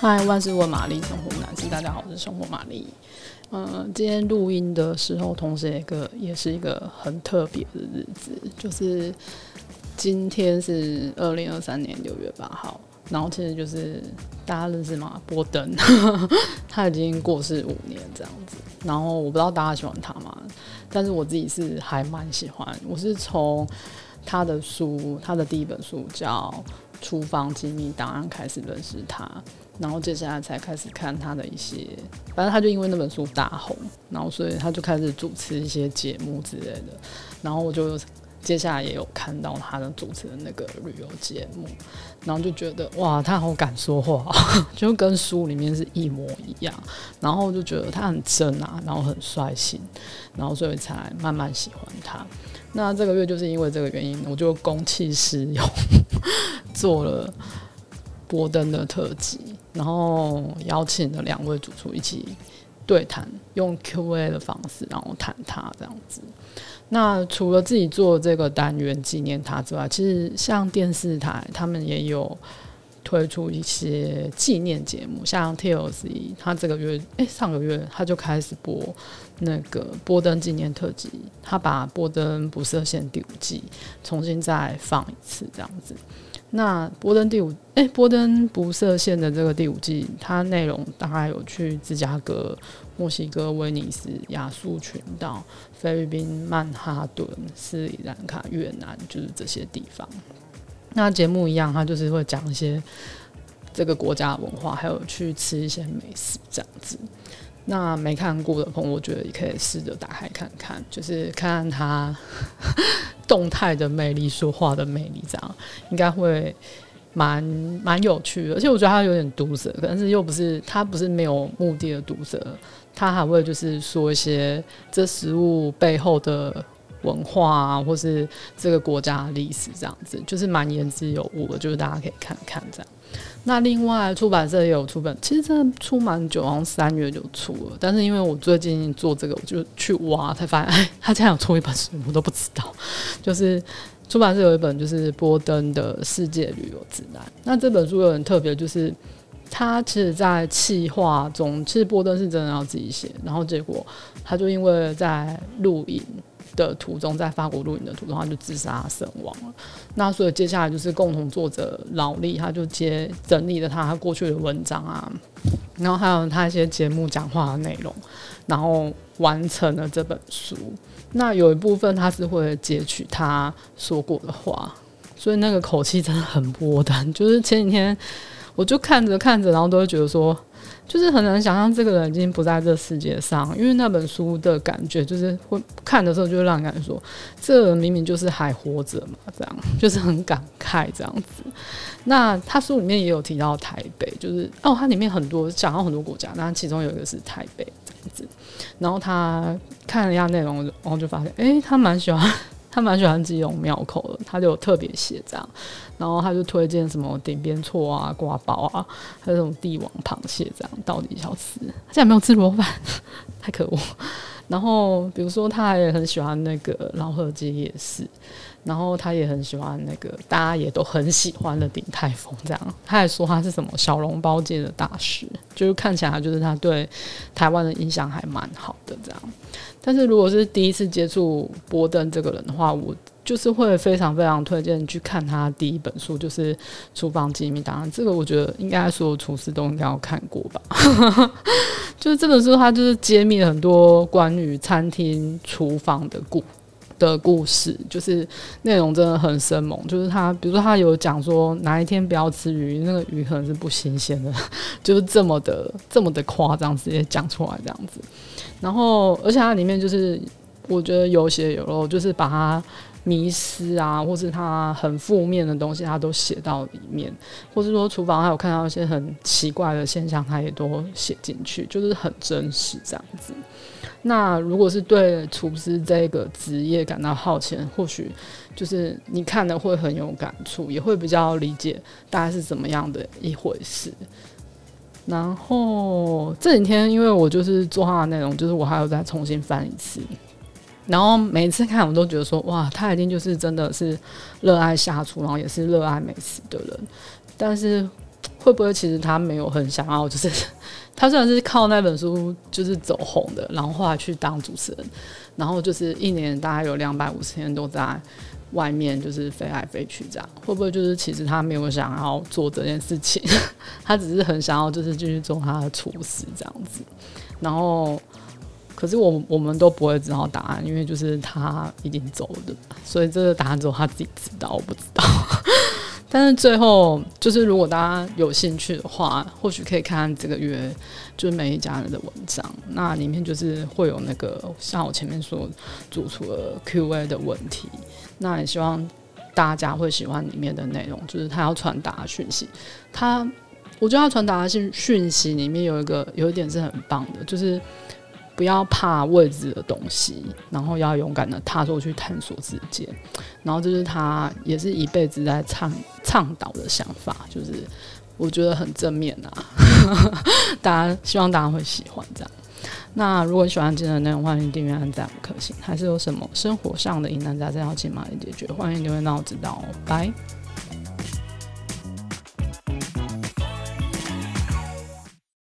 嗨，万事问玛丽，生活男士，大家好，我是生活玛丽。嗯、今天录音的时候，同时一个也是一个很特别的日子，就是今天是二零二三年六月八号。然后其实就是大家认识吗？波登，他已经过世五年这样子。然后我不知道大家喜欢他吗？但是我自己是还蛮喜欢。我是从他的书，他的第一本书叫《厨房机密档案》开始认识他，然后接下来才开始看他的一些。反正他就因为那本书大红，然后所以他就开始主持一些节目之类的。然后我就。接下来也有看到他的主持的那个旅游节目，然后就觉得哇，他好敢说话，就跟书里面是一模一样。然后就觉得他很真啊，然后很率性，然后所以才慢慢喜欢他。那这个月就是因为这个原因，我就公器私用做了波登的特辑，然后邀请了两位主厨一起对谈，用 Q&A 的方式，然后谈他这样子。那除了自己做这个单元纪念他之外，其实像电视台他们也有推出一些纪念节目，像 TLC，他这个月诶、上个月他就开始播那个波登纪念特辑，他把波登不设限第五季重新再放一次这样子。那波登第五诶、波登不设限的这个第五季，它内容大概有去芝加哥。墨西哥、威尼斯、亚速群岛、菲律宾、曼哈顿、斯里兰卡、越南，就是这些地方。那节目一样，它就是会讲一些这个国家的文化，还有去吃一些美食这样子。那没看过的朋友，我觉得也可以试着打开看看，就是看看它动态的魅力、说话的魅力，这样应该会。蛮蛮有趣的，而且我觉得他有点毒舌，但是又不是他不是没有目的的毒舌，他还会就是说一些这食物背后的文化啊，或是这个国家历史这样子，就是蛮言之有物的，就是大家可以看看这样。那另外出版社也有出本，其实真的出蛮久，好像三月就出了，但是因为我最近做这个，我就去挖才发现，哎，他竟然有出一本书，我都不知道，就是。出版社有一本就是波登的世界旅游指南。那这本书有点特别，就是他其实，在企划中，其实波登是真的要自己写，然后结果他就因为在录影的途中，在法国录影的途中，他就自杀身亡了。那所以接下来就是共同作者劳力，他就接整理了他过去的文章啊，然后还有他一些节目讲话的内容，然后完成了这本书。那有一部分他是会截取他说过的话，所以那个口气真的很波澜。就是前几天我就看着看着，然后都会觉得说，就是很难想象这个人已经不在这世界上，因为那本书的感觉就是会看的时候就让人感觉说，这明明就是还活着嘛，这样就是很感慨这样子。那他书里面也有提到台北，就是哦，他里面很多讲到很多国家，那其中有一个是台北这样子。然后他看了一下内容，然后就发现，哎、他蛮喜欢，他蛮喜欢自己这种庙口的，他就有特别写这样。然后他就推荐什么顶边错啊、瓜包啊，还有这种帝王螃蟹这样，到底想吃？他竟然没有吃螺粉，太可恶。然后比如说，他也很喜欢那个饶河街夜市。然后他也很喜欢那个大家也都很喜欢的鼎泰丰，这样他还说他是什么小笼包界的大师，就是看起来就是他对台湾的印象还蛮好的这样。但是如果是第一次接触波登这个人的话，我就是会非常非常推荐去看他第一本书，就是《厨房机密档案》。这个我觉得应该所有厨师都应该要看过吧。就是这本书，他就是揭秘了很多关于餐厅厨房的故的故事，就是内容真的很生猛。就是他，比如说他有讲说哪一天不要吃鱼，那个鱼可能是不新鲜的，就是这么的这么的夸张，直接讲出来这样子。然后，而且它里面就是我觉得有血有肉，就是把它迷失啊，或是他很负面的东西，他都写到里面，或是说厨房还有看到一些很奇怪的现象，他也都写进去，就是很真实这样子。那如果是对厨师这个职业感到好奇，或许就是你看的会很有感触，也会比较理解大概是怎么样的一回事。然后这几天，因为我就是做他的内容，就是我还有再重新翻一次，然后每次看我都觉得说，哇，他一定就是真的是热爱下厨，然后也是热爱美食的人。但是会不会其实他没有很想要，就是 他虽然是靠那本书就是走红的，然后后来去当主持人，然后就是一年大概有两百五十天都在外面就是飞来飞去这样，会不会就是其实他没有想要做这件事情，他只是很想要就是继续做他的厨师这样子，然后。可是我我们都不会知道答案，因为就是他已经走了，所以这个答案只有他自己知道，我不知道。但是最后就是，如果大家有兴趣的话，或许可以看看这个月就是每一家人的文章，那里面就是会有那个像我前面说主厨的 Q&A 的问题，那也希望大家会喜欢里面的内容，就是他要传达讯息。他我觉得他传达的讯讯息里面有一个有一点是很棒的，就是。不要怕未知的东西，然后要勇敢的踏出去探索世界，然后这是他也是一辈子在倡倡导的想法，就是我觉得很正面啊，大家希望大家会喜欢这样。那如果喜欢今天的内容，欢迎订阅、按赞、五颗星。还是有什么生活上的疑难杂症要请玛丽解决，欢迎留言让我知道哦。拜。